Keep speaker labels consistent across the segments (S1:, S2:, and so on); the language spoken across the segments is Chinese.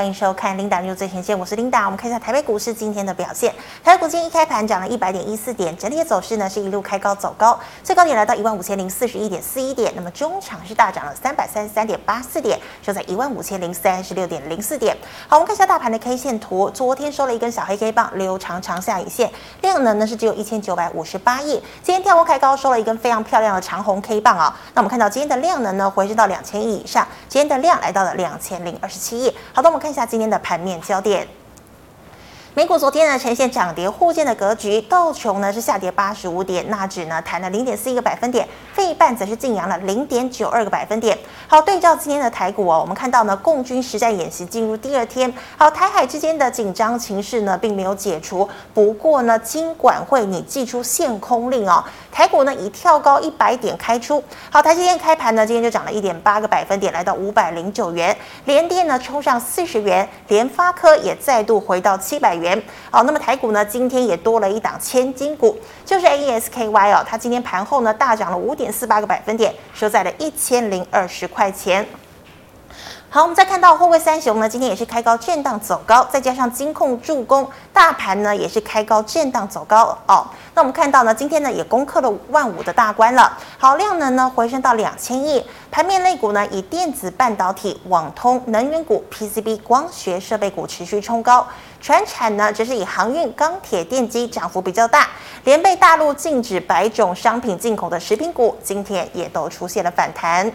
S1: 欢迎收看 Linda 最前线，我是 Linda。我们看一下台北股市今天的表现。台北股今天一开盘涨了一百点一四点，整体的走势呢是一路开高走高，最高点来到一万五千零四十一点四一点。那么中场是大涨了三百三十三点八四点，收在一万五千零三十六点零四点。好，我们看一下大盘的 K 线图，昨天收了一根小黑 K 棒，留长长下影线，量能呢是只有一千九百五十八亿。今天跳空开高，收了一根非常漂亮的长红 K 棒啊、那我们看到今天的量能呢回升到两千亿以上，今天的量来到了两千零二十七亿。好的，我们看看一下今天的盘面焦点。美股昨天呢呈现涨跌互见的格局，道琼呢是下跌八十五点，纳指呢弹了零点四一个百分点，费半则是净扬了零点九二个百分点。好，对照今天的台股哦，我们看到呢共军实战演习进入第二天，好，台海之间的紧张情势呢并没有解除，不过呢金管会拟祭出限空令哦，台股呢以跳高一百点开出，好，台积电开盘呢今天就涨了一点八个百分点，来到五百零九元，联电呢冲上四十元，联发科也再度回到七百元。好，那么台股呢，今天也多了一档千金股，就是 AES-KY 哦，它今天盘后呢大涨了五点四八个百分点，收在了一千零二十块钱。好，我们再看到货柜三雄呢，今天也是开高震荡走高，再加上金控助攻，大盘呢也是开高震荡走高哦。那我们看到呢，今天呢也攻克了万五的大关了。好，量能呢回升到两千亿，盘面类股呢以电子半导体、网通、能源股、PCB、光学设备股持续冲高，全产呢则是以航运、钢铁、电机涨幅比较大，连被大陆禁止百种商品进口的食品股，今天也都出现了反弹。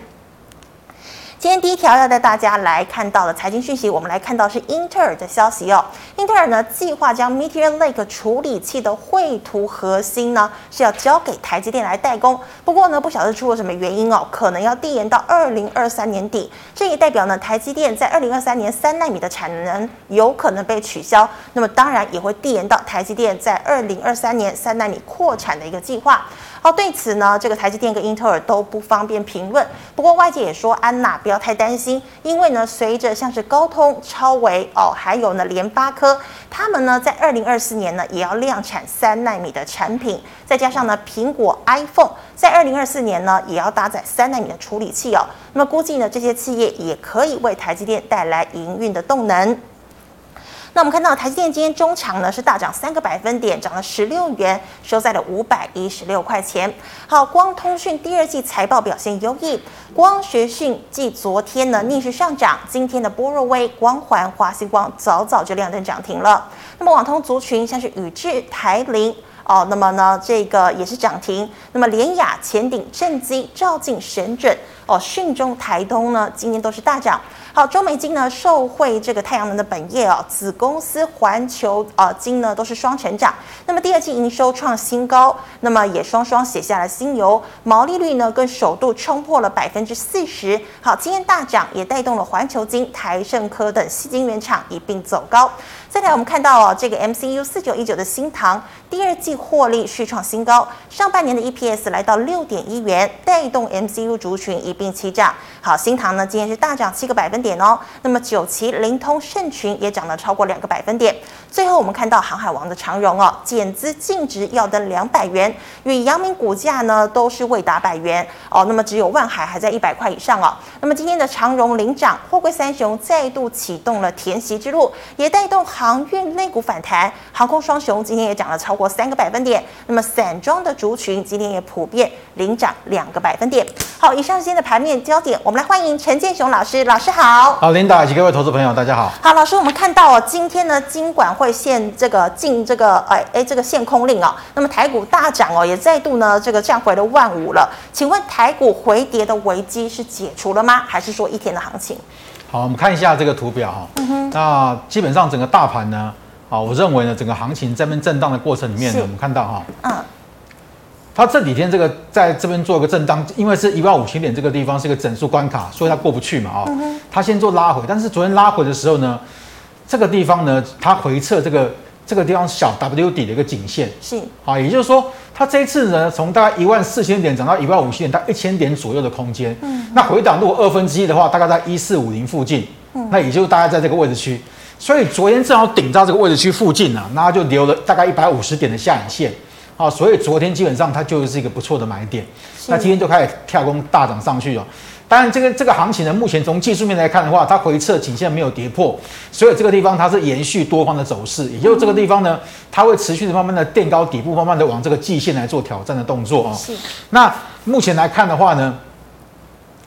S1: 今天第一条要带大家来看到的财经讯息，我们来看到是英特尔的消息哦。英特尔呢计划将 Meteor Lake 处理器的绘图核心呢是要交给台积电来代工，不过呢不晓得出了什么原因哦，可能要递延到二零二三年底。这也代表呢台积电在二零二三年三纳米的产能有可能被取消，那么当然也会递延到台积电在二零二三年三纳米扩产的一个计划。好，对此呢，这个台积电跟英特尔都不方便评论。不过外界也说，安娜不要太担心，因为呢，随着像是高通、超微哦，还有呢联发科，他们呢在二零二四年呢也要量产三纳米的产品，再加上呢苹果 iPhone 在二零二四年呢也要搭载三纳米的处理器哦。那么估计呢这些企业也可以为台积电带来营运的动能。那我们看到台积电今天中场呢是大涨三个百分点，涨了十六元，收在了五百一十六块钱。好，光通讯第二季财报表现优异，光学讯继昨天呢逆势上涨，今天的波若威、光环、华星光早早就亮灯涨停了。那么网通族群像是宇智、台铃哦，那么呢这个也是涨停。那么联亚、前鼎、正基、兆进、神准哦，讯中、台东呢今天都是大涨。好，中美金呢受惠这个太阳能的本业哦，子公司环球啊金呢都是双成长。那么第二季营收创新高，那么也双双写下了新猷，毛利率呢更首度冲破了百分之四十。好，今天大涨也带动了环球金、台盛科等矽晶圆厂一并走高。再来，我们看到哦，这个 MCU 四九一九的新唐第二季获利续创新高，上半年的 EPS 来到六点一元，带动 MCU 族群一并起涨。好，新唐呢今天是大涨七个百分点哦。那么九旗、灵通、盛群也涨了超过两个百分点。最后我们看到航海王的长荣哦，减资净值要登两百元，与阳明股价呢都是未达百元哦。那么只有万海还在一百块以上哦。那么今天的长荣领涨，货柜三雄再度启动了填息之路，也带动航。航运类股反弹，航空双雄今天也涨了超过三个百分点。那么散装的族群今天也普遍领涨两个百分点。好，以上是今天的盘面焦点，我们来欢迎陈建雄老师，老师好。
S2: 好，琳达以及各位投资朋友，大家好。
S1: 好，老师，我们看到哦，今天呢，金管会限这个进这个哎哎这个限空令哦，那么台股大涨哦，也再度呢这个站回了万五了。请问台股回跌的危机是解除了吗？还是说一天的行情？
S2: 好，我们看一下这个图表哈。嗯哼。那基本上整个大盘呢，啊，我认为呢，整个行情在这边震荡的过程里面呢，我们看到哈，嗯，它这几天这个在这边做一个震荡，因为是一万五千点这个地方是一个整数关卡，所以它过不去嘛，啊，它先做拉回，但是昨天拉回的时候呢，这个地方呢，它回撤这个。这个地方小 W 底的一个颈线是啊，也就是说，它这一次呢，从大概一万四千点涨到一万五千点，到一千点左右的空间。嗯，那回档如果二分之一的话，大概在一四五零附近。嗯，那也就大概在这个位置区。所以昨天正好顶到这个位置区附近啊，那就留了大概一百五十点的下影线。啊、哦，所以昨天基本上它就是一个不错的买点。那今天就开始跳空大涨上去了。当然这个这个行情呢，目前从技术面来看的话，它回撤颈线没有跌破，所以这个地方它是延续多方的走势，也就是这个地方呢，它会持续的慢慢的垫高底部，慢慢的往这个季线来做挑战的动作啊。是。那目前来看的话呢，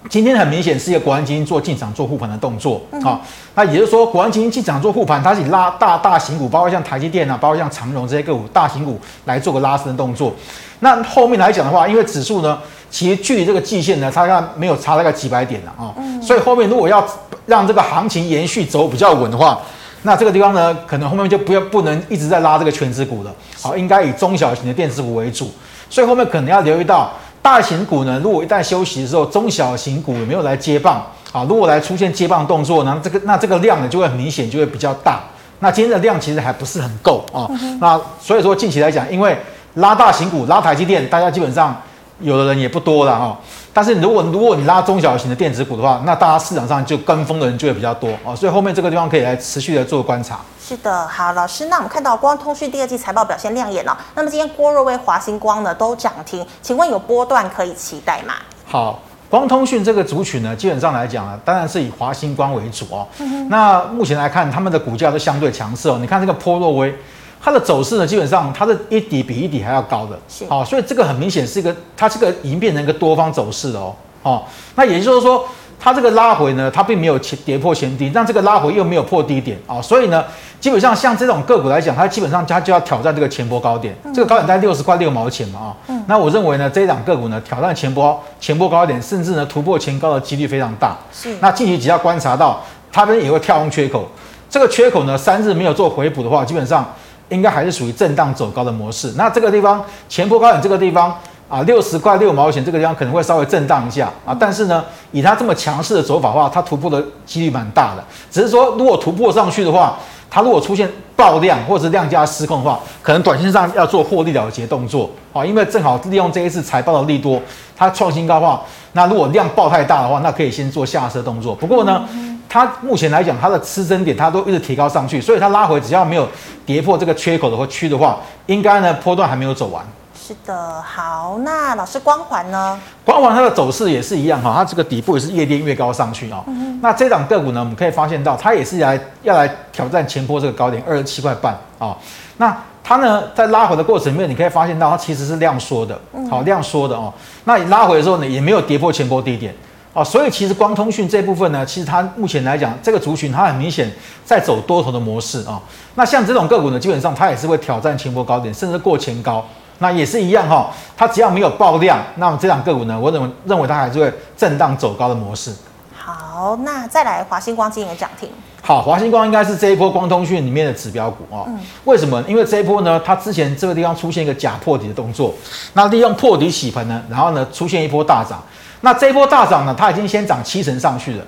S2: 今天很明显是一个国安基金做进场做护盘的动作啊、嗯。那也就是说，国安基金进场做护盘，它是以拉大大型股，包括像台积电啊，包括像长荣这些个股大型股来做个拉升的动作。那后面来讲的话，因为指数呢，其实距离这个季线呢，它大概没有差大概几百点了啊、嗯。所以后面如果要让这个行情延续走比较稳的话，那这个地方呢，可能后面就不要不能一直在拉这个全值股了。好，应该以中小型的电子股为主。所以后面可能要留意到。大型股呢，如果一旦休息的时候，中小型股有没有来接棒啊？如果来出现接棒动作，那这个那这个量呢就会很明显，就会比较大。那今天的量其实还不是很够啊。嗯、那所以说近期来讲，因为拉大型股、拉台积电，大家基本上有的人也不多了哈。但是如果如果你拉中小型的电子股的话，那大家市场上就跟风的人就会比较多哦。所以后面这个地方可以来持续的做观察。
S1: 是的，好，老师，那我们看到光通讯第二季财报表现亮眼哦。那么今天郭若威、华星光呢都涨停，请问有波段可以期待吗？
S2: 好，光通讯这个族群呢，基本上来讲呢，当然是以华星光为主哦。嗯、那目前来看，他们的股价都相对强势哦。你看这个波若威，它的走势呢，基本上它的一底比一底还要高的，是。好，所以这个很明显是一个，它这个已经变成一个多方走势了哦。哦，那也就是说。它这个拉回呢，它并没有前跌破前低，但这个拉回又没有破低点。啊，所以呢，基本上像这种个股来讲，它基本上它就要挑战这个前波高点，嗯、这个高点在六十块六毛钱嘛啊、嗯，那我认为呢，这一档个股呢，挑战前波前波高点，甚至呢突破前高的几率非常大。是，那近期只要观察到它这边也会跳空缺口，这个缺口呢三日没有做回补的话，基本上应该还是属于震荡走高的模式。那这个地方前波高点这个地方。啊，六十块六毛钱这个地方可能会稍微震荡一下啊，但是呢，以它这么强势的走法的话，它突破的几率蛮大的。只是说，如果突破上去的话，它如果出现爆量或者是量价失控的话，可能短线上要做获利了结动作啊，因为正好利用这一次财报的利多，它创新高的话，那如果量爆太大的话，那可以先做下车动作。不过呢，它目前来讲，它的支撑点它都一直提高上去，所以它拉回只要没有跌破这个缺口的或区的话，应该呢波段还没有走完。
S1: 是的，好，那老师光环呢？
S2: 光环它的走势也是一样哈，它这个底部也是越垫越高上去啊、嗯。那这档个股呢，我们可以发现到，它也是来要来挑战前波这个高点二十七块半啊。那它呢，在拉回的过程里面，你可以发现到它其实是量缩的，好量缩的哦。那你拉回的时候呢，也没有跌破前波低点啊。所以其实光通讯这部分呢，其实它目前来讲，这个族群它很明显在走多头的模式啊。那像这种个股呢，基本上它也是会挑战前波高点，甚至过前高。那也是一样哈，它只要没有爆量，那么这档个股呢，我认为认为它还是会震荡走高的模式。
S1: 好，那再来华星光今天涨停。
S2: 好，华星光应该是这一波光通讯里面的指标股哦。嗯。为什么？因为这一波呢，它之前这个地方出现一个假破底的动作，那利用破底洗盘呢，然后呢出现一波大涨。那这一波大涨呢，它已经先涨七成上去了。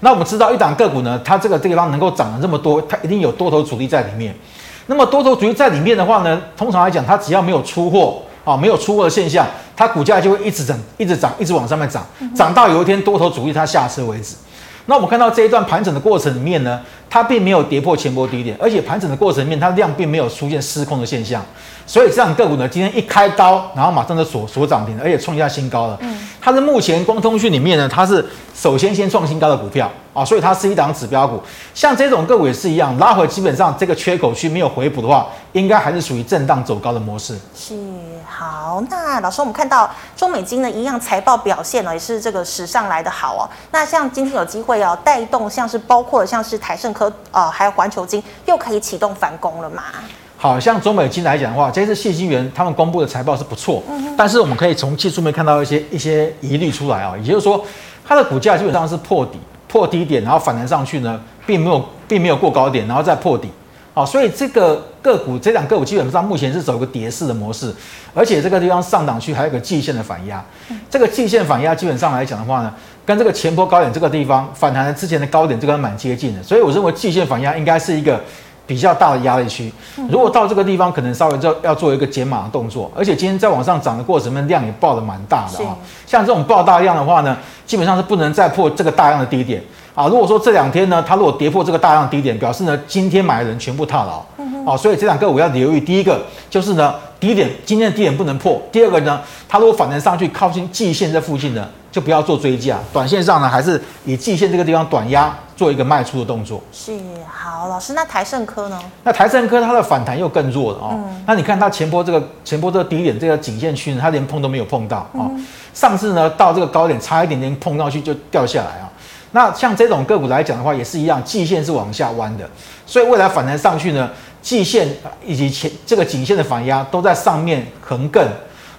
S2: 那我们知道一档个股呢，它这个地方能够涨了这么多，它一定有多头主力在里面。那么多头主力在里面的话呢，通常来讲，它只要没有出货啊，没有出货的现象，它股价就会一直涨，一直涨，一直往上面涨，涨到有一天多头主力它下车为止。那我们看到这一段盘整的过程里面呢，它并没有跌破前波低点，而且盘整的过程里面，它量并没有出现失控的现象。所以这样个股呢，今天一开刀，然后马上就锁锁涨停，而且创下新高了。嗯，它是目前光通讯里面呢，它是首先先创新高的股票啊，所以它是一档指标股。像这种个股也是一样，拉回基本上这个缺口区没有回补的话，应该还是属于震荡走高的模式。
S1: 是，好，那老师，我们看到中美金呢一样财报表现呢也是这个史上来的好哦。那像今天有机会哦带动，像是包括像是台盛科啊、呃，还有环球金，又可以启动反攻了嘛？
S2: 好像中美金来讲的话，这次谢金元他们公布的财报是不错，但是我们可以从技术面看到一些一些疑虑出来啊，也就是说，它的股价基本上是破底破低点，然后反弹上去呢，并没有并没有过高点，然后再破底，好，所以这个个股这两个股基本上目前是走一个跌势的模式，而且这个地方上档区还有个季线的反压，这个季线反压基本上来讲的话呢，跟这个前波高点这个地方反弹的之前的高点这个蛮接近的，所以我认为季线反压应该是一个。比较大的压力区，如果到这个地方，可能稍微就要做一个减码的动作。而且今天在往上涨的过程中，量也爆的蛮大的啊。像这种爆大量的话呢，基本上是不能再破这个大量的低点啊。如果说这两天呢，它如果跌破这个大量低点，表示呢，今天买的人全部套牢啊。所以这两个我要留意，第一个就是呢，低点今天的低点不能破；第二个呢，它如果反弹上去靠近季线这附近呢，就不要做追价，短线上呢还是以季线这个地方短压做一个卖出的动作。
S1: 是，好，老师，那台盛科呢？
S2: 那台盛科它的反弹又更弱了哦。嗯、那你看它前波这个前波这个低点这个颈线区呢，它连碰都没有碰到哦。嗯、上次呢到这个高点差一点点碰上去就掉下来啊。那像这种个股来讲的话，也是一样，季线是往下弯的，所以未来反弹上去呢，季线以及前这个颈线的反压都在上面横亘。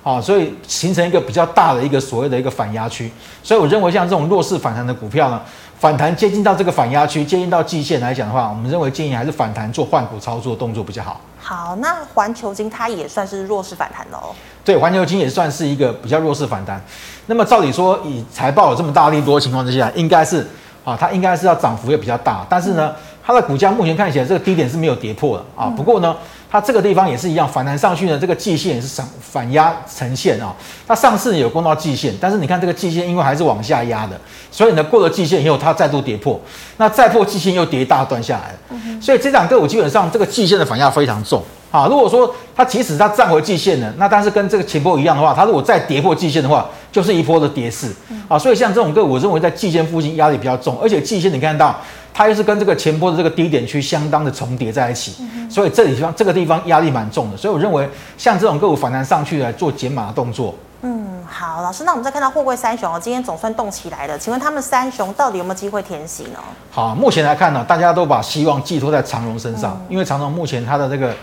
S2: 啊，所以形成一个比较大的一个所谓的一个反压区，所以我认为像这种弱势反弹的股票呢，反弹接近到这个反压区，接近到季线来讲的话，我们认为建议还是反弹做换股操作动作比较好。
S1: 好，那环球金它也算是弱势反弹喽？
S2: 对，环球金也算是一个比较弱势反弹。那么照理说，以财报有这么大力多的情况之下，应该是啊，它应该是要涨幅也比较大，但是呢，它的股价目前看起来这个低点是没有跌破的啊。不过呢。它这个地方也是一样，反弹上去呢，这个季线也是反反压呈现啊。它上次有攻到季线，但是你看这个季线因为还是往下压的，所以呢过了季线以后，它再度跌破，那再破季线又跌一大段下来了。嗯、所以这档个股基本上这个季线的反压非常重啊。如果说它即使它站回季线了，那但是跟这个前波一样的话，它如果再跌破季线的话，就是一波的跌势啊。所以像这种个股，我认为在季线附近压力比较重，而且季线你看到。它又是跟这个前波的这个低点区相当的重叠在一起，嗯、所以这里地方这个地方压力蛮重的，所以我认为像这种个股反弹上去来做减码的动作。
S1: 嗯，好，老师，那我们再看到货柜三雄哦，今天总算动起来了，请问他们三雄到底有没有机会填息呢？
S2: 好，目前来看呢，大家都把希望寄托在长荣身上，嗯、因为长荣目前它的这个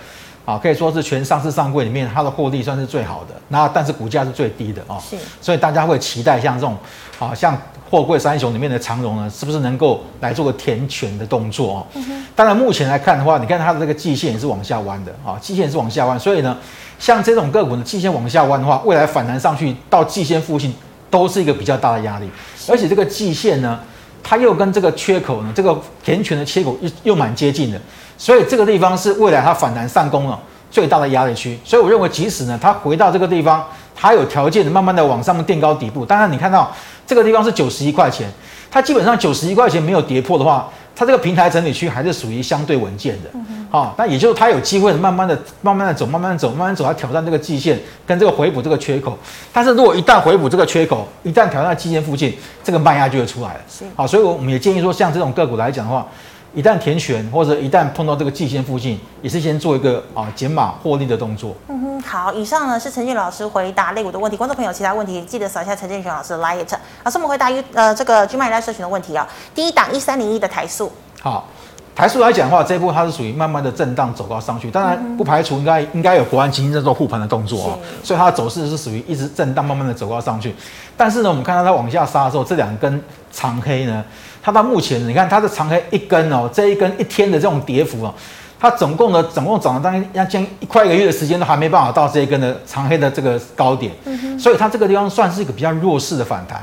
S2: 啊可以说是全上市上柜里面它的获利算是最好的，那但是股价是最低的哦，是，所以大家会期待像这种啊像。货柜三雄里面的长荣呢，是不是能够来做个填权的动作？哦？嗯、当然，目前来看的话，你看它的这个季线也是往下弯的啊，季线是往下弯，所以呢，像这种个股呢，季线往下弯的话，未来反弹上去到季线附近都是一个比较大的压力，而且这个季线呢，它又跟这个缺口呢，这个填权的缺口又又蛮接近的，所以这个地方是未来它反弹上攻了最大的压力区，所以我认为即使呢，它回到这个地方，它有条件的慢慢的往上面垫高底部，当然你看到。这个地方是九十一块钱，它基本上九十一块钱没有跌破的话，它这个平台整理区还是属于相对稳健的。好、嗯哼哦，那也就是它有机会慢慢的、慢慢的走、慢慢走、慢慢走，它挑战这个季线跟这个回补这个缺口。但是如果一旦回补这个缺口，一旦挑战季线附近，这个卖压就会出来了。是好，所以我们也建议说，像这种个股来讲的话。一旦填权，或者一旦碰到这个季线附近，也是先做一个啊减码获利的动作。
S1: 嗯哼，好，以上呢是陈建老师回答类股的问题。观众朋友，其他问题记得扫一下陈俊雄老师的 LINE。老师，我们回答一呃这个 GMoney 社群的问题啊、哦。第一档一三零一的台塑。好，
S2: 台塑来讲的话，这一波它是属于慢慢的震荡走高上去，当然不排除应该应该有国安基金在做护盘的动作哦。所以它的走势是属于一直震荡慢慢的走高上去。但是呢，我们看到它往下杀的时候，这两根长黑呢。它到目前，你看它的长黑一根哦，这一根一天的这种跌幅哦，它总共呢，总共涨了大概要将一快一个月的时间都还没办法到这一根的长黑的这个高点，嗯、所以它这个地方算是一个比较弱势的反弹。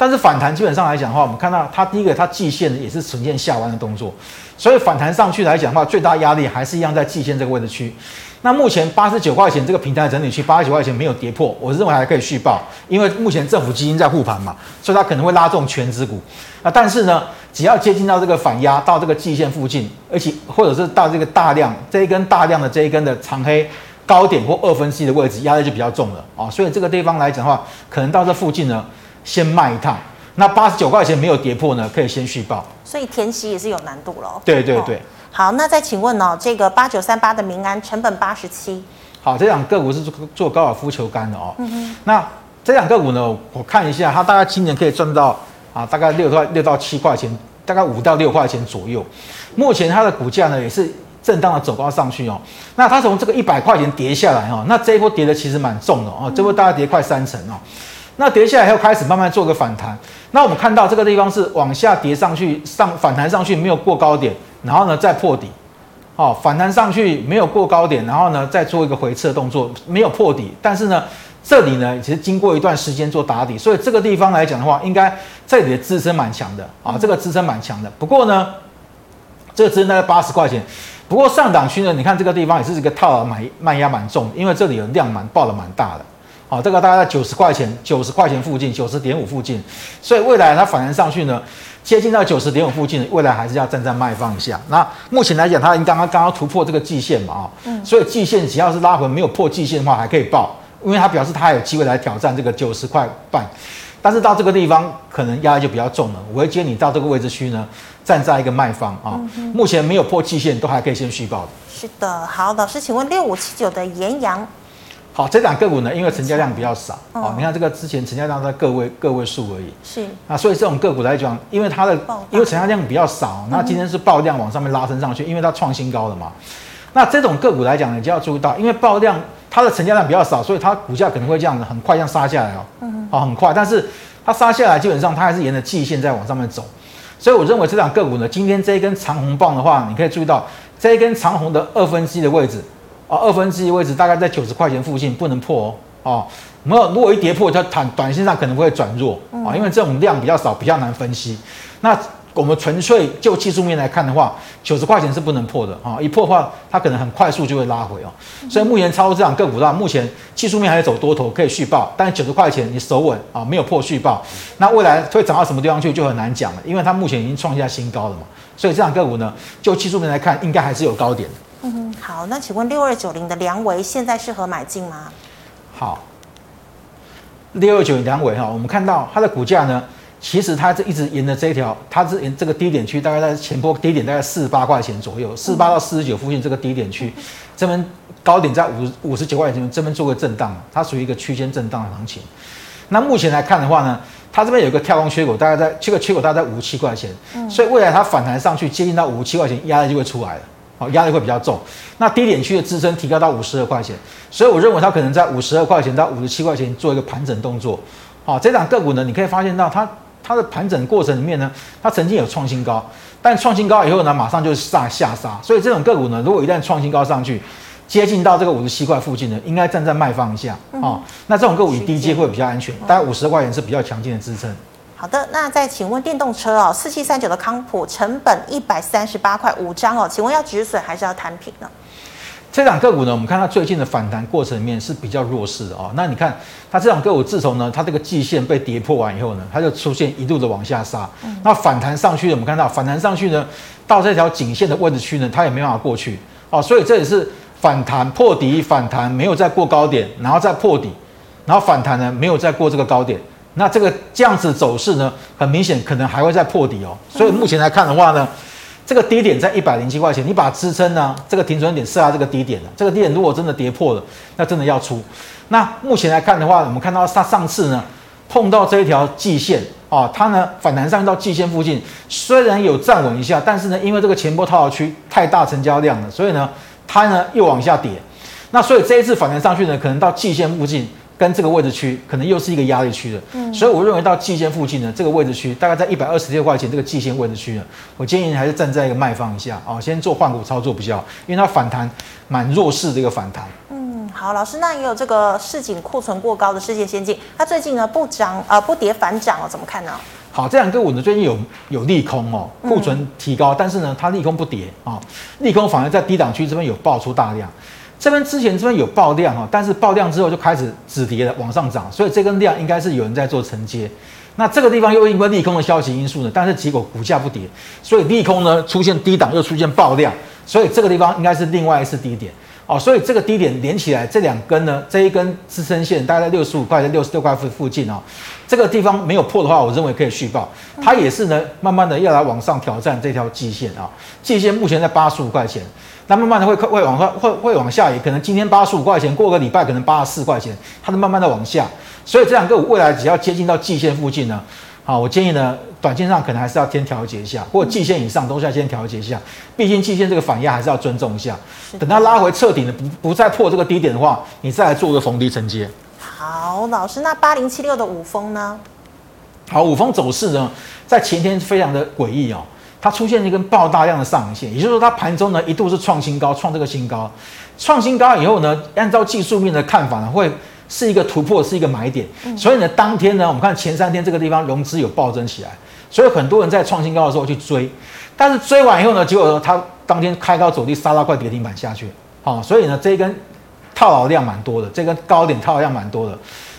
S2: 但是反弹基本上来讲的话，我们看到它第一个它季线也是呈现下弯的动作，所以反弹上去来讲的话，最大压力还是一样在季线这个位置区。那目前八十九块钱这个平台整理区，八十九块钱没有跌破，我认为还可以续报，因为目前政府基金在护盘嘛，所以它可能会拉动权值股。那但是呢，只要接近到这个反压到这个季线附近，而且或者是到这个大量这一根大量的这一根的长黑高点或二分之一的位置，压力就比较重了啊。所以这个地方来讲的话，可能到这附近呢，先卖一趟。那八十九块钱没有跌破呢，可以先续报。
S1: 所以填息也是有难度喽。
S2: 对对对。
S1: 好，那再请问哦，这个八九三八的民安成本八十七。
S2: 好，这两个股是做做高尔夫球杆的哦。嗯哼。那这两个股呢，我看一下，它大概今年可以赚到啊，大概六到六到七块钱，大概五到六块钱左右。目前它的股价呢，也是震荡的走高上去哦。那它从这个一百块钱跌下来哦，那这一波跌的其实蛮重的哦，这波大概跌快三成哦。那跌下来以后开始慢慢做个反弹。那我们看到这个地方是往下跌上去，上反弹上去没有过高点。然后呢，再破底，好，反弹上去没有过高点，然后呢，再做一个回撤动作，没有破底，但是呢，这里呢，其实经过一段时间做打底，所以这个地方来讲的话，应该这里的支撑蛮强的。啊，这个支撑蛮强的。不过呢，这个支撑大概八十块钱，不过上档区呢，你看这个地方也是一个套牢买卖压蛮重的，因为这里有量蛮爆的蛮大的，好，这个大概在九十块钱，九十块钱附近，九十点五附近，所以未来它反弹上去呢。接近到九十点五附近，未来还是要站在卖方一下。那目前来讲，它已经刚刚刚刚突破这个季线嘛，啊，嗯，所以季线只要是拉回没有破季线的话，还可以报，因为它表示它还有机会来挑战这个九十块半。但是到这个地方可能压力就比较重了。我会建议你到这个位置区呢，站在一个卖方啊。目前没有破季线，都还可以先续报的。
S1: 是的，好，老师，请问六五七九的延阳。
S2: 好，这档个股呢，因为成交量比较少，哦、嗯，你看这个之前成交量在个位个位数而已，
S1: 是。
S2: 啊，所以这种个股来讲，因为它的因为成交量比较少，那今天是爆量往上面拉升上去，因为它创新高了嘛。那这种个股来讲，你就要注意到，因为爆量它的成交量比较少，所以它股价可能会这样子很快这样杀下来哦，嗯，好，很快，但是它杀下来基本上它还是沿着季线在往上面走，所以我认为这档个股呢，今天这一根长红棒的话，你可以注意到这一根长红的二分之一的位置。啊，二分之一位置大概在九十块钱附近，不能破哦。哦，没有，如果一跌破，它短短线上可能会转弱啊，因为这种量比较少，比较难分析。那我们纯粹就技术面来看的话，九十块钱是不能破的啊，一破的话，它可能很快速就会拉回哦。所以目前操作这档个股的话，目前技术面还是走多头，可以续报，但是九十块钱你守稳啊，没有破续报，那未来会涨到什么地方去就很难讲了，因为它目前已经创下新高了嘛。所以这档个股呢，就技术面来看，应该还是有高点的。
S1: 嗯，好，那请问六二九零的良微现在适合买进吗？
S2: 好，六二九零良微哈，我们看到它的股价呢，其实它是一直沿着这一条，它是沿这个低点区，大概在前波低点大概四十八块钱左右，四十八到四十九附近这个低点区，这边高点在五五十九块钱，这边做个震荡，它属于一个区间震荡的行情。那目前来看的话呢，它这边有一个跳空缺口，大概在这个缺口大概在五十七块钱，所以未来它反弹上去接近到五十七块钱，压力就会出来了。好，压力会比较重。那低点区的支撑提高到五十二块钱，所以我认为它可能在五十二块钱到五十七块钱做一个盘整动作。好，这档个股呢，你可以发现到它它的盘整过程里面呢，它曾经有创新高，但创新高以后呢，马上就下下杀。所以这种个股呢，如果一旦创新高上去，接近到这个五十七块附近呢，应该站在卖方一下。哦，那这种个股以低阶会比较安全，大概五十二块钱是比较强劲的支撑。
S1: 好的，那再请问电动车哦，四七三九的康普成本一百三十八块五张哦，请问要止损还是要摊平呢？
S2: 这档个股呢，我们看它最近的反弹过程里面是比较弱势的哦。那你看它这档个股，自从呢它这个季线被跌破完以后呢，它就出现一路的往下杀。嗯、那反弹上去，我们看到反弹上去呢，到这条颈线的位置区呢，它也没办法过去哦。所以这也是反弹破底，反弹没有再过高点，然后再破底，然后反弹呢没有再过这个高点。那这个这样子走势呢，很明显可能还会再破底哦。所以目前来看的话呢，这个低点在一百零七块钱，你把支撑呢，这个停损点设在这个低点了。这个低点如果真的跌破了，那真的要出。那目前来看的话，我们看到它上次呢碰到这一条季线啊，它呢反弹上到季线附近，虽然有站稳一下，但是呢因为这个前波套牢区太大成交量了，所以呢它呢又往下跌。那所以这一次反弹上去呢，可能到季线附近。跟这个位置区可能又是一个压力区的，嗯，所以我认为到季线附近呢，这个位置区大概在一百二十六块钱这个季线位置区呢，我建议你还是站在一个卖方一下啊，先做换股操作比较好，因为它反弹蛮弱势的一个反弹。
S1: 嗯，好，老师，那也有这个市井库存过高的世界先进，它最近呢不涨呃不跌反涨哦，怎么看呢？
S2: 好，这两个股呢最近有有利空哦，库存提高，嗯、但是呢它利空不跌啊，利空反而在低档区这边有爆出大量。这边之前这边有爆量哈，但是爆量之后就开始止跌了，往上涨，所以这根量应该是有人在做承接。那这个地方又因为利空的消息因素呢，但是结果股价不跌，所以利空呢出现低档又出现爆量，所以这个地方应该是另外一次低点哦。所以这个低点连起来，这两根呢，这一根支撑线大概在六十五块在六十六块附附近哦。这个地方没有破的话，我认为可以续抱。它也是呢，慢慢的要来往上挑战这条季线啊，季线目前在八十五块钱。那慢慢的会会往上会会往下，也可能今天八十五块钱，过个礼拜可能八十四块钱，它就慢慢的往下。所以这两个未来只要接近到季线附近呢，好，我建议呢，短线上可能还是要先调节一下，或者季线以上都是要先调节一下。毕竟季线这个反压还是要尊重一下。等它拉回彻底的不不再破这个低点的话，你再来做个逢低承接。
S1: 好，老师，那八零七六的五峰呢？
S2: 好，五峰走势呢，在前天非常的诡异哦。它出现一根爆大量的上影线，也就是说，它盘中呢一度是创新高，创这个新高，创新高以后呢，按照技术面的看法呢，会是一个突破，是一个买点。所以呢，当天呢，我们看前三天这个地方融资有暴增起来，所以很多人在创新高的时候去追，但是追完以后呢，结果呢，它当天开高走低，杀到快跌停板下去。好，所以呢，这一根套牢量蛮多的，这根高点套牢量蛮多的。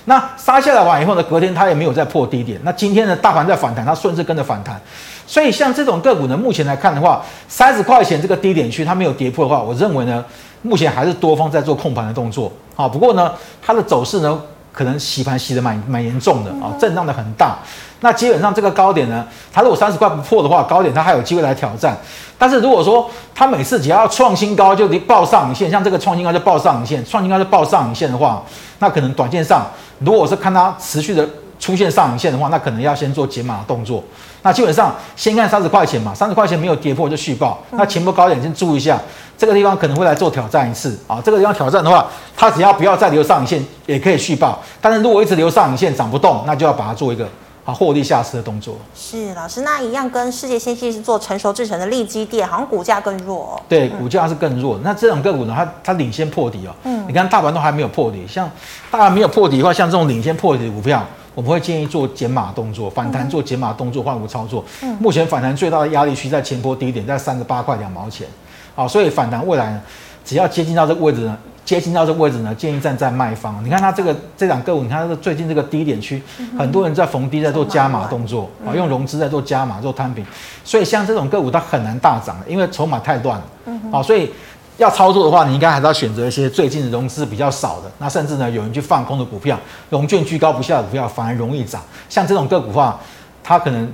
S2: 那杀下来完以后呢，隔天它也没有再破低点。那今天呢，大盘在反弹，它顺势跟着反弹。所以像这种个股呢，目前来看的话，三十块钱这个低点区它没有跌破的话，我认为呢，目前还是多方在做控盘的动作。啊，不过呢，它的走势呢，可能洗盘洗得蛮蛮严重的啊，震荡的很大。那基本上这个高点呢，它如果三十块不破的话，高点它还有机会来挑战。但是如果说它每次只要创新高就离报上影线，像这个创新高就报上影线，创新高就报上影线的话，那可能短线上如果是看它持续的出现上影线的话，那可能要先做解码的动作。那基本上先看三十块钱嘛，三十块钱没有跌破就续报。那前波高点先注意一下，这个地方可能会来做挑战一次啊。这个地方挑战的话，它只要不要再留上影线，也可以续报。但是如果一直留上影线涨不动，那就要把它做一个。啊，获利下车的动作
S1: 是老师，那一样跟世界先进是做成熟制成的利基电，好像股价更弱哦。
S2: 对，股价是更弱。嗯、那这种个股呢，它它领先破底哦。嗯，你看大盘都还没有破底，像大盘没有破底的话，像这种领先破底的股票，我们会建议做减码动作，反弹做减码动作，换股操作。嗯，目前反弹最大的压力区在前波低点，在三十八块两毛钱。好，所以反弹未来呢，只要接近到这个位置呢。接近到这个位置呢，建议站在卖方。你看它这个这两个股，你看它最近这个低点区，很多人在逢低在做加码动作啊，用融资在做加码做摊平。所以像这种个股它很难大涨，因为筹码太乱了。好，所以要操作的话，你应该还是要选择一些最近的融资比较少的，那甚至呢有人去放空的股票，融券居高不下的股票反而容易涨。像这种个股的话，它可能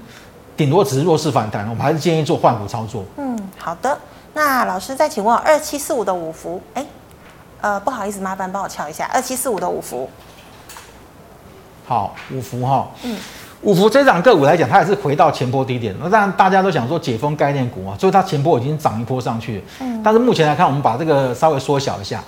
S2: 顶多只是弱势反弹，我们还是建议做换股操作。
S1: 嗯，好的。那老师再请问二七四五的五福，哎。呃，不好意思，麻烦帮我敲一下二七四五的五福。
S2: 好，五福哈，嗯，五福这档个股来讲，它也是回到前波低点。那当然大家都想说解封概念股啊，所以它前波已经涨一波上去。嗯，但是目前来看，我们把这个稍微缩小一下。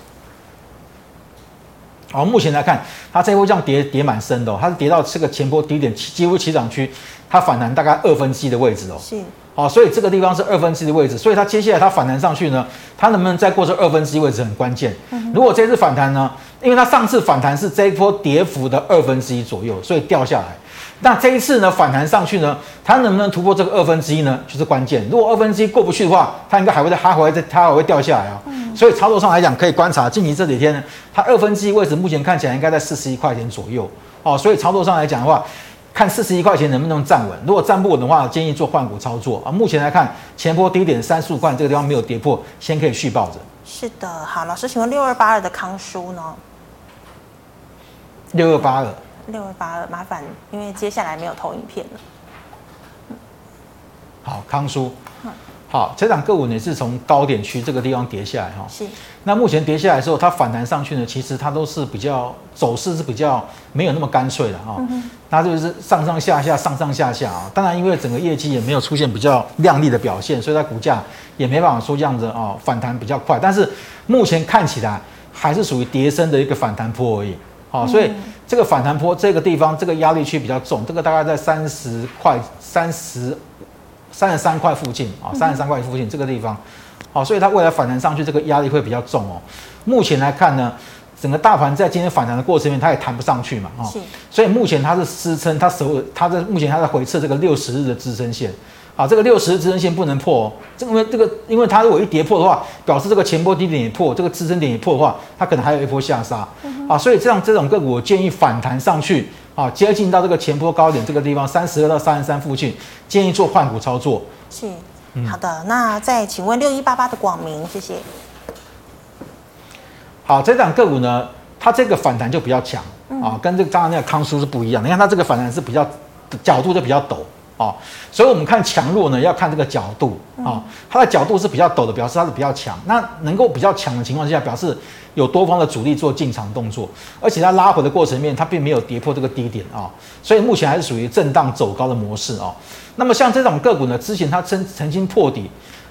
S2: 好，目前来看，它这一波这样跌跌蛮深的，哦，它是跌到这个前波低点，几乎起涨区，它反弹大概二分之一的位置哦。是。好，所以这个地方是二分之一的位置，所以它接下来它反弹上去呢，它能不能再过这二分之一位置很关键。如果这次反弹呢，因为它上次反弹是这一波跌幅的二分之一左右，所以掉下来。那这一次呢，反弹上去呢，它能不能突破这个二分之一呢？就是关键。如果二分之一过不去的话，它应该还会再它还会再它还会掉下来啊。所以操作上来讲，可以观察近期这几天呢，它二分之一位置目前看起来应该在四十一块钱左右。哦，所以操作上来讲的话。看四十一块钱能不能站稳，如果站不稳的话，建议做换股操作啊。目前来看，前波低点三十五块这个地方没有跌破，先可以续抱着。
S1: 是的，好，老师，请问六二八二的康叔呢？
S2: 六二八二，
S1: 六二八二，麻烦，因为接下来没有投影片了。
S2: 好，康叔。好，这档个股呢是从高点区这个地方跌下来哈。是。那目前跌下来之后，它反弹上去呢，其实它都是比较走势是比较没有那么干脆的哈。嗯哼。它就是上上下下，上上下下啊。当然，因为整个业绩也没有出现比较亮丽的表现，所以它股价也没办法说这样子啊反弹比较快。但是目前看起来还是属于跌升的一个反弹波而已。好，所以这个反弹坡这个地方这个压力区比较重，这个大概在三十块三十。三十三块附近啊，三十三块附近这个地方，好，所以它未来反弹上去，这个压力会比较重哦。目前来看呢，整个大盘在今天反弹的过程里面，它也弹不上去嘛，啊，所以目前它是支撑，它守它在目前它在回撤这个六十日的支撑线，啊，这个六十日支撑线不能破哦，这因为这个，因为它如果一跌破的话，表示这个前波低点也破，这个支撑点也破的话，它可能还有一波下杀，啊，所以这样这种个股，我建议反弹上去。啊，接近到这个前波高点这个地方，三十二到三十三附近，建议做换股操作。
S1: 是，好的。那再请问六一八八的广明，谢谢。
S2: 好，这档个股呢，它这个反弹就比较强啊，跟这个刚刚那个康舒是不一样。你看它这个反弹是比较角度就比较陡。哦，所以我们看强弱呢，要看这个角度啊，它的角度是比较陡的，表示它是比较强。那能够比较强的情况之下，表示有多方的主力做进场动作，而且它拉回的过程面，它并没有跌破这个低点啊，所以目前还是属于震荡走高的模式啊。那么像这种个股呢，之前它曾曾经破底，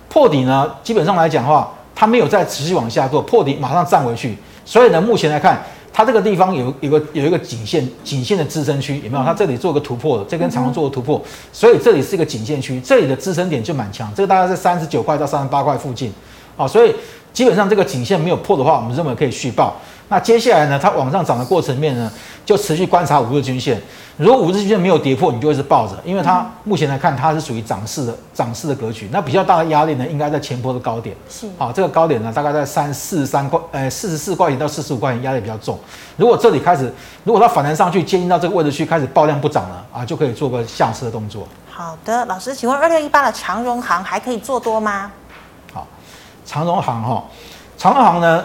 S2: 破底呢，基本上来讲的话，它没有再持续往下做，破底马上站回去，所以呢，目前来看。它这个地方有有个有一个颈线颈线的支撑区有没有？它这里做个突破的，这根长红做个突破，所以这里是一个颈线区，这里的支撑点就蛮强，这个大概在三十九块到三十八块附近，啊，所以基本上这个颈线没有破的话，我们认为可以续抱。那接下来呢，它往上涨的过程面呢，就持续观察五日均线。如果五日均线没有跌破，你就会是抱着，因为它目前来看它是属于涨势的涨势的格局。那比较大的压力呢，应该在前波的高点。是，好，这个高点呢，大概在三四十三块，呃，四十四块钱到四十五块钱，压力比较重。如果这里开始，如果它反弹上去，接近到这个位置去开始爆量不涨了啊，就可以做个下车的动作。
S1: 好的，老师，请问二六一八的长荣行还可以做多吗？
S2: 好，长荣行哈，长荣行呢？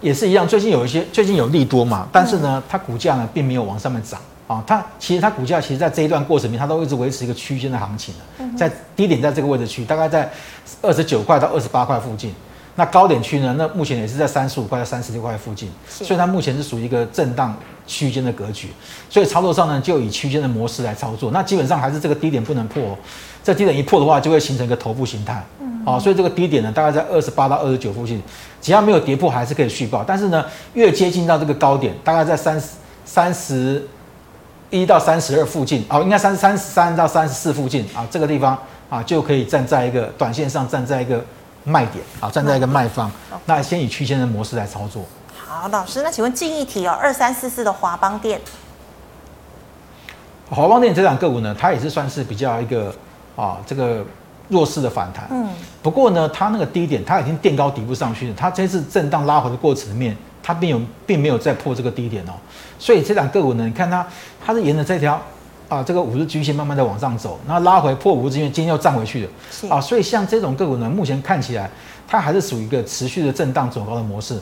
S2: 也是一样，最近有一些最近有利多嘛，但是呢，它股价呢并没有往上面涨啊。它其实它股价其实在这一段过程里面，它都一直维持一个区间的行情的，在低点在这个位置区，大概在二十九块到二十八块附近。那高点区呢，那目前也是在三十五块到三十六块附近，所以它目前是属于一个震荡区间的格局。所以操作上呢，就以区间的模式来操作。那基本上还是这个低点不能破，这低点一破的话，就会形成一个头部形态。啊，所以这个低点呢，大概在二十八到二十九附近，只要没有跌破，还是可以续报。但是呢，越接近到这个高点，大概在三十三十一到三十二附近，哦，应该三三十三到三十四附近啊，这个地方啊，就可以站在一个短线上，站在一个卖点啊，站在一个卖方。那先以区间的模式来操作。
S1: 好，老师，那请问近一题哦，二三四四的华邦电，
S2: 华邦电这档个股呢，它也是算是比较一个啊，这个。弱势的反弹，嗯，不过呢，它那个低点，它已经垫高底部上去了。它这次震荡拉回的过程里面，它并有并没有再破这个低点哦。所以这两个股呢，你看它，它是沿着这条啊这个五日均线慢慢的往上走，然后拉回破五日均线，今天又站回去了。啊，所以像这种个股呢，目前看起来它还是属于一个持续的震荡走高的模式。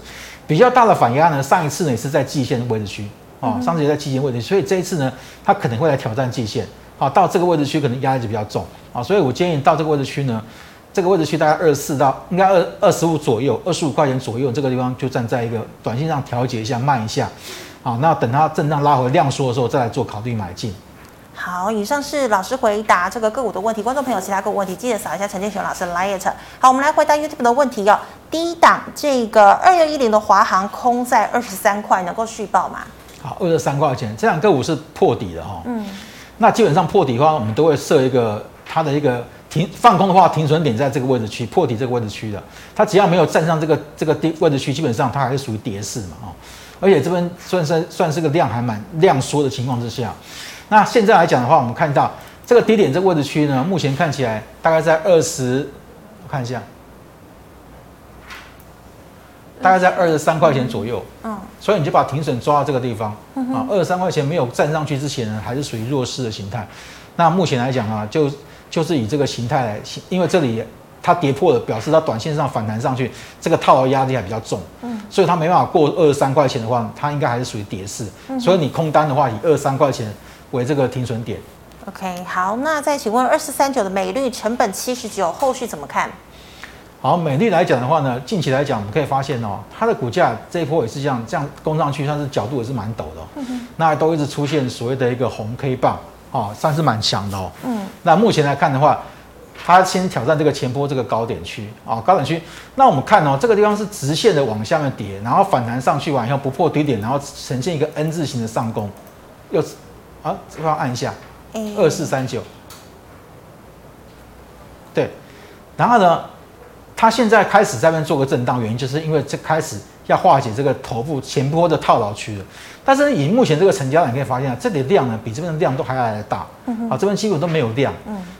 S2: 比较大的反压呢，上一次呢也是在季线的位置区啊，上次也在季线位置，所以这一次呢，它可能会来挑战季线。好，到这个位置区可能压力就比较重啊，所以我建议到这个位置区呢，这个位置区大概二十四到应该二二十五左右，二十五块钱左右，这个地方就站在一个短线上调节一下，慢一下，好，那等它震荡拉回量缩的时候再来做考虑买进。
S1: 好，以上是老师回答这个个股的问题，观众朋友其他个股问题记得扫一下陈建雄老师的 LINE。好，我们来回答 YouTube 的问题哦。低档这个二六一零的华航空在二十三块能够续报吗？
S2: 好，二十三块钱，这两个股是破底的哈。嗯。那基本上破底的话，我们都会设一个它的一个停放空的话，停损点在这个位置区，破底这个位置区的。它只要没有站上这个这个低位置区，基本上它还是属于跌势嘛，哦。而且这边算是算是个量还蛮量缩的情况之下。那现在来讲的话，我们看到这个低点这个位置区呢，目前看起来大概在二十，我看一下。大概在二十三块钱左右，嗯，所以你就把停损抓到这个地方，啊，二十三块钱没有站上去之前呢，还是属于弱势的形态。那目前来讲啊，就就是以这个形态来，因为这里它跌破了，表示它短线上反弹上去，这个套牢压力还比较重，嗯，所以它没办法过二十三块钱的话，它应该还是属于跌势。所以你空单的话，以二十三块钱为这个停损点。
S1: OK，好，那再请问二四三九的美率成本七十九，后续怎么看？
S2: 好，美丽来讲的话呢，近期来讲，我们可以发现哦，它的股价这一波也是这样，这样攻上去，算是角度也是蛮陡的，哦。嗯哼。那都一直出现所谓的一个红 K 棒，哦，算是蛮强的哦。嗯。那目前来看的话，它先挑战这个前波这个高点区啊，高点区。那我们看哦，这个地方是直线的往下面跌，然后反弹上去完以后不破低点，然后呈现一个 N 字形的上攻，又啊，这方按一下，二四三九。对，然后呢？它现在开始在那边做个震荡，原因就是因为这开始要化解这个头部前波的套牢区了。但是以目前这个成交量，你可以发现啊，这里的量呢比这边的量都还要来得大，啊，这边基本都没有量，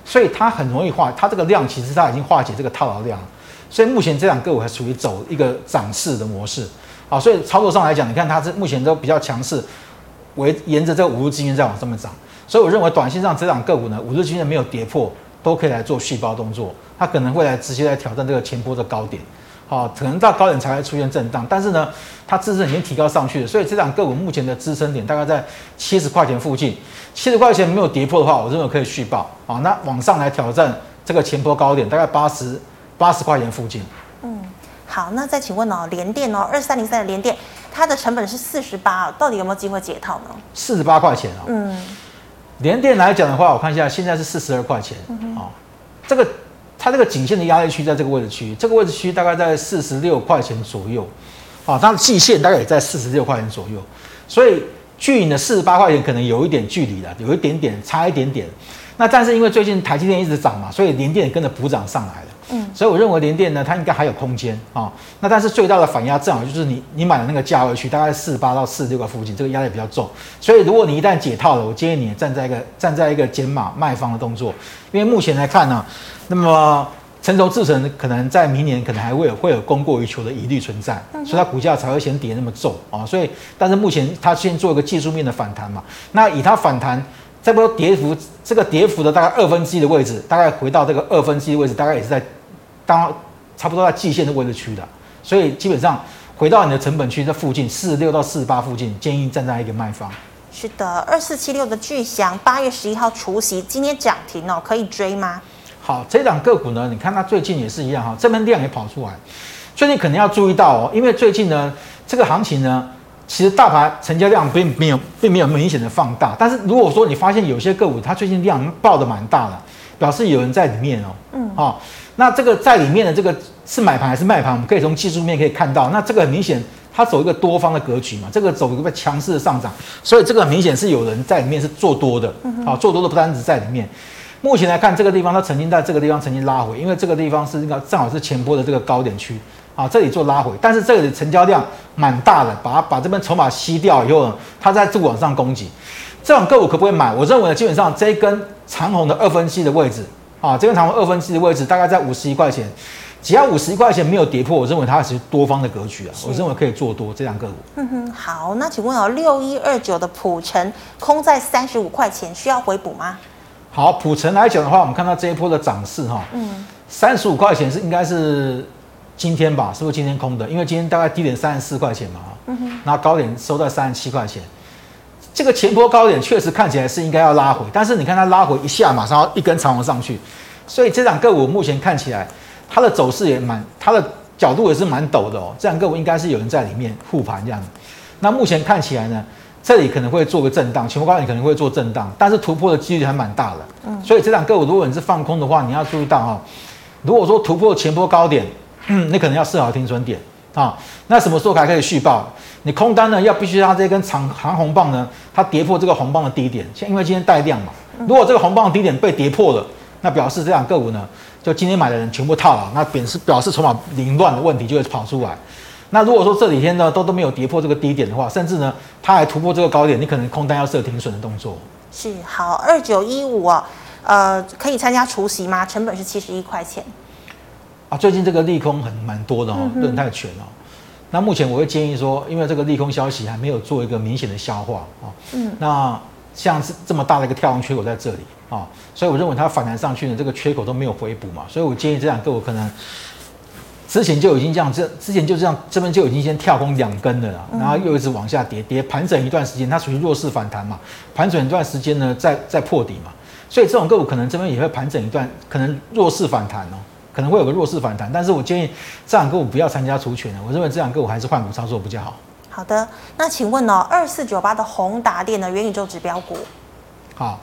S2: 所以它很容易化。它这个量其实它已经化解这个套牢量了，所以目前这两个股还属于走一个涨势的模式，啊，所以操作上来讲，你看它是目前都比较强势，围沿着这个五日均线在往上面涨，所以我认为短线上这两个股呢，五日均线没有跌破。都可以来做续抱动作，它可能会来直接来挑战这个前波的高点，好，可能到高点才会出现震荡，但是呢，它支撑已经提高上去了，所以这档个股目前的支撑点大概在七十块钱附近，七十块钱没有跌破的话，我认为可以续抱，好，那往上来挑战这个前波高点，大概八十八十块钱附近。
S1: 嗯，好，那再请问哦，联电哦，二三零三的联电，它的成本是四十八，到底有没有机会解套呢？
S2: 四十八块钱哦。嗯。联电来讲的话，我看一下，现在是四十二块钱啊，这个它这个颈线的压力区在这个位置区，这个位置区大概在四十六块钱左右，啊，它的季线大概也在四十六块钱左右，所以距你的四十八块钱可能有一点距离了，有一点点差一点点。那但是因为最近台积电一直涨嘛，所以联电也跟着补涨上来了。嗯，所以我认为联电呢，它应该还有空间啊。那但是最大的反压正好就是你你买的那个价位区，大概四十八到四十六个附近，这个压力比较重。所以如果你一旦解套了，我建议你站在一个站在一个减码卖方的动作，因为目前来看呢，那么成熟制程可能在明年可能还会有会有供过于求的疑虑存在，所以它股价才会先跌那么重啊。所以但是目前它先做一个技术面的反弹嘛，那以它反弹。这波跌幅，这个跌幅的大概二分之一的位置，大概回到这个二分之一的位置，大概也是在当差不多在季线的位置区的，所以基本上回到你的成本区这附近四十六到四十八附近，建议站在一个卖方。
S1: 是的，二四七六的巨祥八月十一号除夕，今天涨停哦，可以追吗？
S2: 好，这档个股呢，你看它最近也是一样哈，这边量也跑出来，最近可能要注意到哦，因为最近呢，这个行情呢，其实大盘成交量并没有并没有明显的放大，但是如果说你发现有些个股它最近量爆的蛮大的，表示有人在里面哦，嗯，好，那这个在里面的这个是买盘还是卖盘？我们可以从技术面可以看到，那这个很明显。它走一个多方的格局嘛，这个走一个强势的上涨，所以这个很明显是有人在里面是做多的，啊，做多的不单只在里面。目前来看，这个地方它曾经在这个地方曾经拉回，因为这个地方是那个正好是前波的这个高点区，啊，这里做拉回，但是这里成交量蛮大的，把它把这边筹码吸掉以后呢，它在这往上攻击，这种个股可不可以买？我认为基本上这一根长红的二分之一的位置，啊，这根长红二分之一的位置大概在五十一块钱。只要五十一块钱没有跌破，我认为它是多方的格局啊，我认为可以做多这两个股。
S1: 嗯哼，好，那请问哦，六一二九的普成空在三十五块钱，需要回补吗？
S2: 好，普成来讲的话，我们看到这一波的涨势哈，嗯，三十五块钱是应该是今天吧？是不是今天空的？因为今天大概低点三十四块钱嘛，嗯哼，那高点收在三十七块钱，这个前波高点确实看起来是应该要拉回，但是你看它拉回一下，马上要一根长红上去，所以这两个股目前看起来。它的走势也蛮，它的角度也是蛮陡的哦。这样个股应该是有人在里面护盘这样子。那目前看起来呢，这里可能会做个震荡，前波高点可能会做震荡，但是突破的几率还蛮大的。嗯，所以这两个股如果你是放空的话，你要注意到哈，如果说突破前波高点，嗯，你可能要设好停损点啊。那什么时候还可以续抱？你空单呢，要必须让这根长长红棒呢，它跌破这个红棒的低点，像因为今天带量嘛，如果这个红棒的低点被跌破了，那表示这两个股呢。就今天买的人全部套牢，那表示表示筹码凌乱的问题就会跑出来。那如果说这几天呢都都没有跌破这个低点的话，甚至呢它还突破这个高点，你可能空单要设停损的动作。
S1: 是好，二九一五啊，呃，可以参加除夕吗？成本是七十一块钱。
S2: 啊，最近这个利空很蛮多的哦，润泰全哦。那目前我会建议说，因为这个利空消息还没有做一个明显的消化啊，嗯，那像是这么大的一个跳空缺口在这里。啊，所以我认为它反弹上去呢，这个缺口都没有回补嘛，所以我建议这两个我可能之前就已经这样，这之前就这样，这边就已经先跳空两根的了，然后又一直往下跌，跌盘整一段时间，它属于弱势反弹嘛，盘整一段时间呢，再再破底嘛，所以这种个股可能这边也会盘整一段，可能弱势反弹哦，可能会有个弱势反弹，但是我建议这两个股不要参加除权了，我认为这两个股还是换股操作比较好。
S1: 好的，那请问呢，二四九八的宏达电的元宇宙指标股，
S2: 好。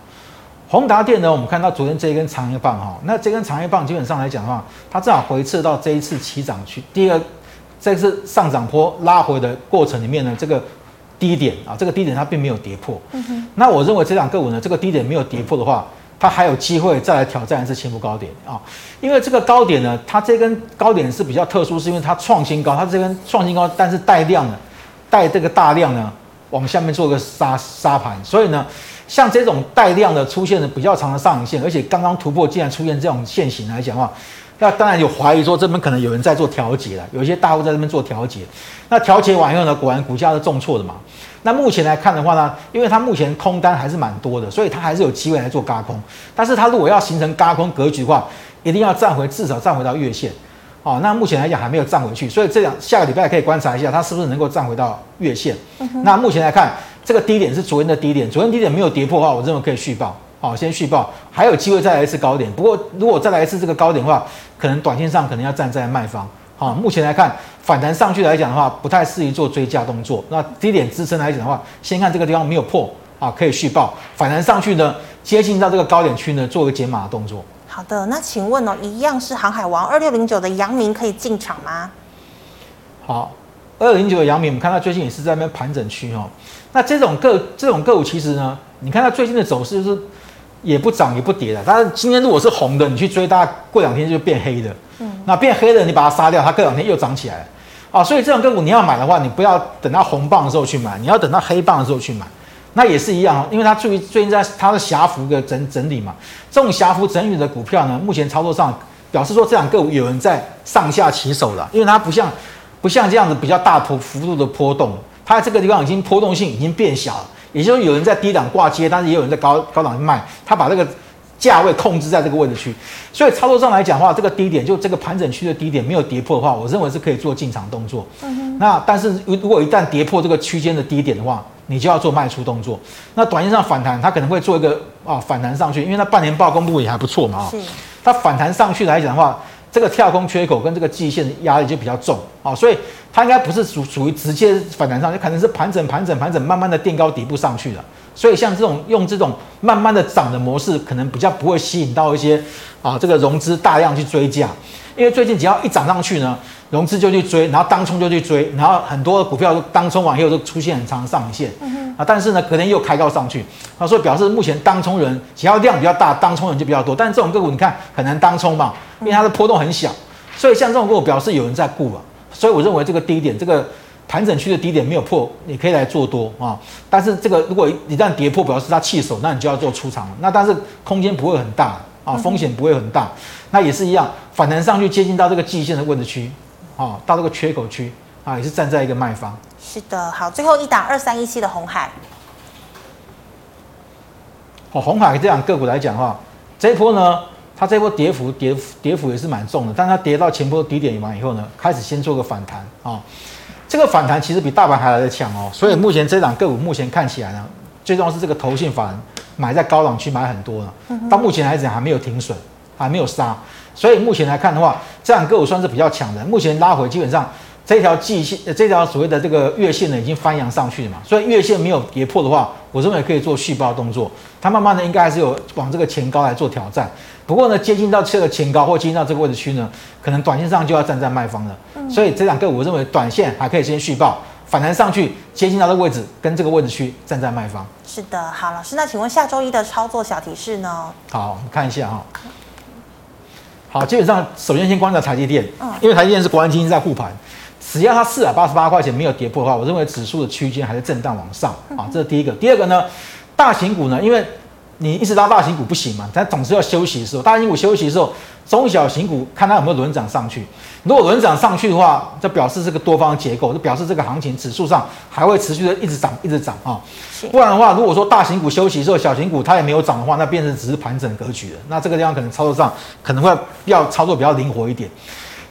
S2: 宏达电呢，我们看到昨天这一根长黑棒哈，那这根长黑棒基本上来讲的话，它正好回撤到这一次起涨区，第二这次上涨坡拉回的过程里面呢，这个低点啊，这个低点它并没有跌破。嗯哼。那我认为这两个股呢，这个低点没有跌破的话，它还有机会再来挑战一次前波高点啊，因为这个高点呢，它这根高点是比较特殊，是因为它创新高，它这根创新高，但是带量呢，带这个大量呢往下面做个杀杀盘，所以呢。像这种带量的出现的比较长的上影线，而且刚刚突破，竟然出现这种线型来讲的话，那当然有怀疑说这边可能有人在做调节了，有一些大户在这边做调节。那调节完以后呢，果然股价是重挫的嘛。那目前来看的话呢，因为它目前空单还是蛮多的，所以它还是有机会来做轧空。但是它如果要形成轧空格局的话，一定要站回至少站回到月线。哦，那目前来讲还没有站回去，所以这两下个礼拜可以观察一下它是不是能够站回到月线。那目前来看。这个低点是昨天的低点，昨天低点没有跌破的话，我认为可以续报。好，先续报，还有机会再来一次高点。不过如果再来一次这个高点的话，可能短线上可能要站在卖方。好，目前来看反弹上去来讲的话，不太适宜做追加动作。那低点支撑来讲的话，先看这个地方没有破啊，可以续报。反弹上去呢，接近到这个高点区呢，做个减码的动作。
S1: 好的，那请问哦，一样是航海王二六零九的阳明可以进场吗？
S2: 好，二六零九的阳明，我们看到最近也是在那边盘整区哦。那这种个这种个股其实呢，你看它最近的走势就是也不涨也不跌的。但是今天如果是红的，你去追它，过两天就变黑的。嗯，那变黑的你把它杀掉，它过两天又涨起来了。啊，所以这种个股你要买的话，你不要等到红棒的时候去买，你要等到黑棒的时候去买。那也是一样，因为它最最近在它的狭幅的整整理嘛，这种狭幅整理的股票呢，目前操作上表示说这两个股有人在上下起手了，因为它不像不像这样子比较大幅幅度的波动。它这个地方已经波动性已经变小了，也就是说有人在低档挂接，但是也有人在高高档卖，他把这个价位控制在这个位置区，所以操作上来讲的话，这个低点就这个盘整区的低点没有跌破的话，我认为是可以做进场动作。嗯那但是如如果一旦跌破这个区间的低点的话，你就要做卖出动作。那短线上反弹，它可能会做一个啊反弹上去，因为它半年报公布也还不错嘛。是。它反弹上去来讲的话，这个跳空缺口跟这个季线压力就比较重啊，所以它应该不是属属于直接反弹上去，可能是盘整盘整盘整，慢慢的垫高底部上去了。所以像这种用这种慢慢的涨的模式，可能比较不会吸引到一些啊这个融资大量去追加，因为最近只要一涨上去呢。融资就去追，然后当冲就去追，然后很多股票都当冲完以后都出现很长的上影线，啊，但是呢，隔天又开高上去，啊，所以表示目前当冲人只要量比较大，当冲人就比较多。但是这种个股你看很难当冲嘛，因为它的波动很小，所以像这种个股表示有人在顾啊，所以我认为这个低点，这个盘整区的低点没有破，你可以来做多啊。但是这个如果一旦跌破，表示它弃守，那你就要做出场了。那但是空间不会很大啊，风险不会很大，那也是一样，反弹上去接近到这个季线的位置区。哦，到这个缺口区啊，也是站在一个卖方。
S1: 是的，好，最后一档二三一七的红海。
S2: 哦，红海这样个股来讲的话，这一波呢，它这一波跌幅跌跌幅也是蛮重的，但它跌到前波低点完以后呢，开始先做个反弹啊。这个反弹其实比大盘还来得强哦，所以目前这档个股目前看起来呢，最重要是这个投信法人买在高档区买很多了，到目前来讲还没有停损，还没有杀。所以目前来看的话，这样个股算是比较强的。目前拉回，基本上这条季线，这条所谓的这个月线呢，已经翻扬上去了嘛。所以月线没有跌破的话，我认为可以做续报动作。它慢慢的应该还是有往这个前高来做挑战。不过呢，接近到这个前高或接近到这个位置区呢，可能短线上就要站在卖方了。所以这两个我认为短线还可以先续报，反弹上去接近到这个位置跟这个位置区站在卖方。
S1: 是的，好，老师，那请问下周一的操作小提示呢？
S2: 好，我们看一下哈。好，基本上首先先观察台积电，因为台积电是国安基金在护盘，只要它四百八十八块钱没有跌破的话，我认为指数的区间还是震荡往上啊，这是第一个。第二个呢，大型股呢，因为你一直拉大型股不行嘛，它总是要休息的时候，大型股休息的时候，中小型股看它有没有轮涨上去。如果轮涨上去的话，这表示这个多方结构，就表示这个行情指数上还会持续的一直涨，一直涨啊。不然的话，如果说大型股休息时候，小型股它也没有涨的话，那变成只是盘整格局了。那这个地方可能操作上可能会要操作比较灵活一点。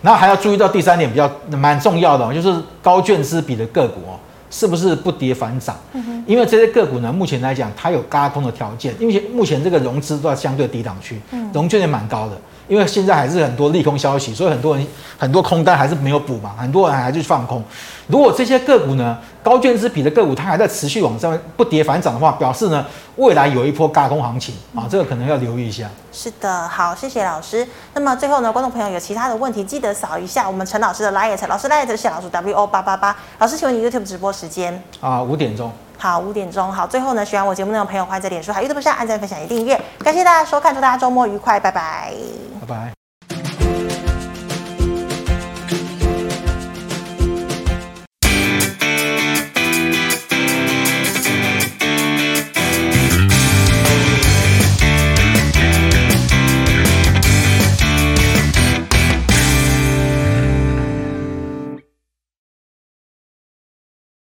S2: 然后还要注意到第三点比较蛮重要的，就是高券资比的个股哦，是不是不跌反涨？因为这些个股呢，目前来讲它有嘎空的条件，因为目前这个融资都在相对低档区，融券也蛮高的。因为现在还是很多利空消息，所以很多人很多空单还是没有补嘛，很多人还是放空。如果这些个股呢，高券资比的个股它还在持续往上不跌反涨的话，表示呢未来有一波轧空行情啊，这个可能要留意一下。
S1: 是的，好，谢谢老师。那么最后呢，观众朋友有其他的问题，记得扫一下我们陈老师的 liet，老师 liet 是老鼠 W O 八八八。老师，请问你 YouTube 直播时间
S2: 啊，五点钟。
S1: 好，五点钟。好，最后呢，喜欢我节目内容的朋友，欢迎在脸书还有 YouTube 上按赞、分享、与订阅。感谢大家收看，祝大家周末愉快，拜拜。
S2: 拜拜。